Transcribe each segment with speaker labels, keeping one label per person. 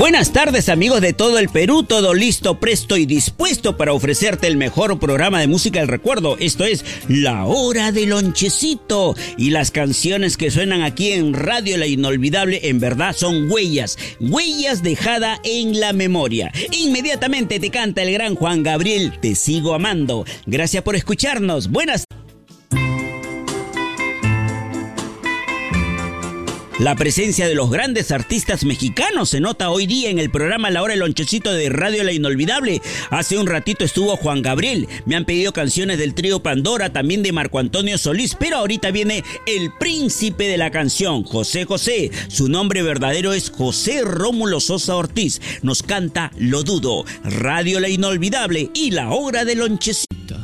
Speaker 1: Buenas tardes amigos de todo el Perú, todo listo, presto y dispuesto para ofrecerte el mejor programa de música del recuerdo. Esto es La Hora del Lonchecito. Y las canciones que suenan aquí en Radio La Inolvidable en verdad son huellas, huellas dejadas en la memoria. Inmediatamente te canta el gran Juan Gabriel, Te sigo amando. Gracias por escucharnos. Buenas La presencia de los grandes artistas mexicanos se nota hoy día en el programa La Hora del Lonchecito de Radio La Inolvidable. Hace un ratito estuvo Juan Gabriel. Me han pedido canciones del trío Pandora, también de Marco Antonio Solís, pero ahorita viene el príncipe de la canción, José José. Su nombre verdadero es José Rómulo Sosa Ortiz. Nos canta Lo Dudo, Radio La Inolvidable y La Hora del Lonchecito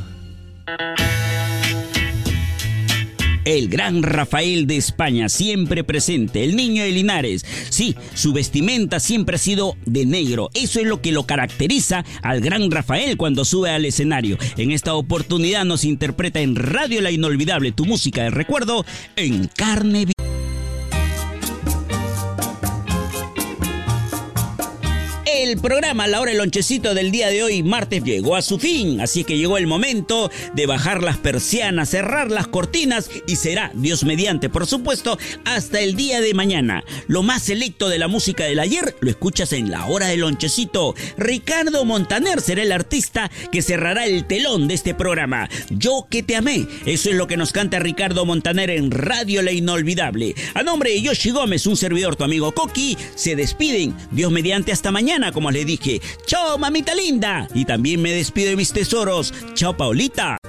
Speaker 1: el gran Rafael de España, siempre presente, el niño de Linares. Sí, su vestimenta siempre ha sido de negro. Eso es lo que lo caracteriza al gran Rafael cuando sube al escenario. En esta oportunidad nos interpreta en Radio La Inolvidable, tu música de recuerdo, en carne El programa La Hora del Lonchecito del día de hoy, martes, llegó a su fin. Así que llegó el momento de bajar las persianas, cerrar las cortinas y será, Dios mediante, por supuesto, hasta el día de mañana. Lo más selecto de la música del ayer lo escuchas en La Hora del Lonchecito. Ricardo Montaner será el artista que cerrará el telón de este programa. Yo que te amé. Eso es lo que nos canta Ricardo Montaner en Radio La Inolvidable. A nombre de Yoshi Gómez, un servidor, tu amigo Coqui, se despiden. Dios mediante, hasta mañana como les dije. Chao, mamita linda. Y también me despido de mis tesoros. Chao, Paulita.